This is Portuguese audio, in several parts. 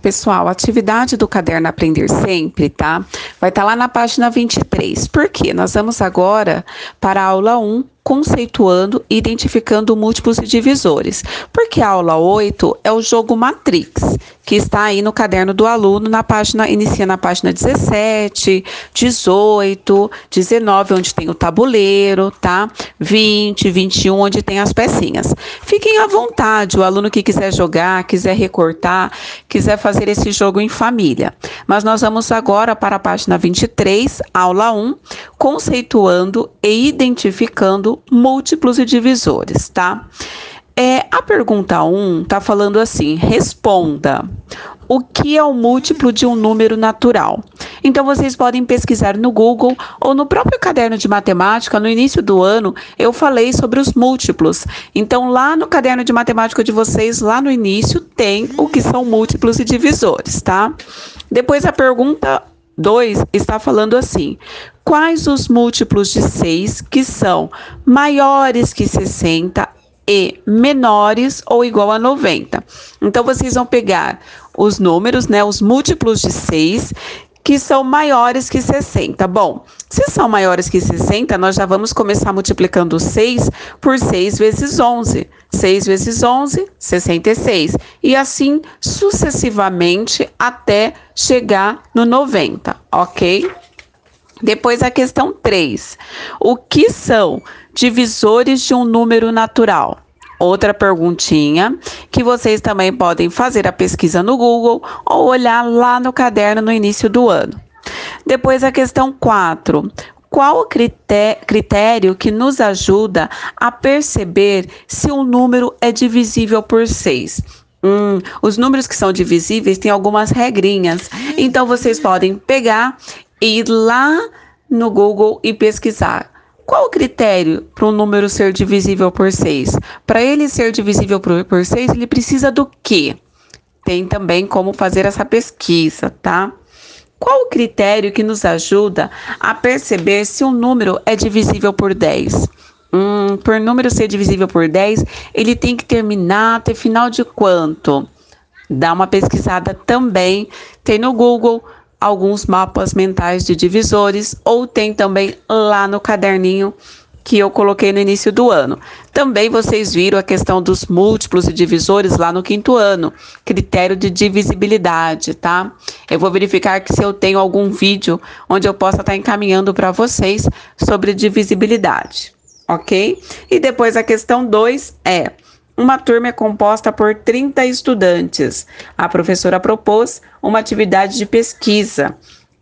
Pessoal, atividade do caderno Aprender Sempre, tá? Vai estar tá lá na página 23. Por quê? Nós vamos agora para a aula 1, conceituando e identificando múltiplos divisores. Porque a aula 8 é o jogo Matrix, que está aí no caderno do aluno, na página, inicia na página 17, 18, 19, onde tem o tabuleiro, tá? 20, 21, onde tem as pecinhas. Fiquem à vontade, o aluno que quiser jogar, quiser recortar, quiser fazer esse jogo em família. Mas nós vamos agora para a página 23, aula 1, conceituando e identificando múltiplos e divisores, tá? É, a pergunta 1 está falando assim: responda. O que é o múltiplo de um número natural? Então vocês podem pesquisar no Google ou no próprio caderno de matemática. No início do ano eu falei sobre os múltiplos. Então lá no caderno de matemática de vocês, lá no início, tem o que são múltiplos e divisores, tá? Depois a pergunta 2 está falando assim: quais os múltiplos de 6 que são maiores que 60 e menores ou igual a 90. Então vocês vão pegar os números, né, os múltiplos de 6 que são maiores que 60. Bom, se são maiores que 60, nós já vamos começar multiplicando 6 por 6 vezes 11. 6 vezes 11, 66. E assim sucessivamente até chegar no 90, ok? Depois a questão 3. O que são divisores de um número natural? Outra perguntinha que vocês também podem fazer a pesquisa no Google ou olhar lá no caderno no início do ano. Depois a questão 4. Qual o critério que nos ajuda a perceber se um número é divisível por 6? Hum, os números que são divisíveis têm algumas regrinhas. Então vocês podem pegar ir lá no Google e pesquisar. Qual o critério para um número ser divisível por 6? Para ele ser divisível por, por 6, ele precisa do quê? Tem também como fazer essa pesquisa, tá? Qual o critério que nos ajuda a perceber se um número é divisível por 10? Hum, por número ser divisível por 10, ele tem que terminar até final de quanto? Dá uma pesquisada também, tem no Google alguns mapas mentais de divisores ou tem também lá no caderninho que eu coloquei no início do ano. Também vocês viram a questão dos múltiplos e divisores lá no quinto ano, critério de divisibilidade, tá? Eu vou verificar que se eu tenho algum vídeo onde eu possa estar encaminhando para vocês sobre divisibilidade, ok? E depois a questão 2 é uma turma é composta por 30 estudantes. A professora propôs uma atividade de pesquisa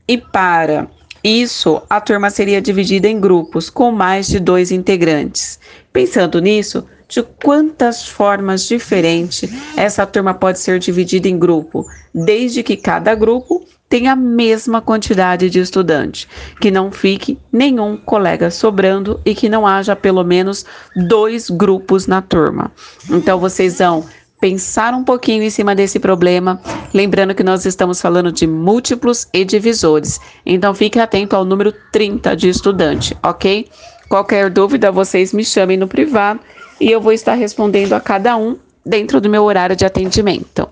e para isso, a turma seria dividida em grupos com mais de dois integrantes. Pensando nisso, de quantas formas diferentes essa turma pode ser dividida em grupo, desde que cada grupo tenha a mesma quantidade de estudantes, que não fique nenhum colega sobrando e que não haja pelo menos dois grupos na turma. Então vocês vão pensar um pouquinho em cima desse problema, lembrando que nós estamos falando de múltiplos e divisores. Então fique atento ao número 30 de estudante, ok? Qualquer dúvida, vocês me chamem no privado e eu vou estar respondendo a cada um dentro do meu horário de atendimento.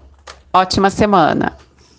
Ótima semana!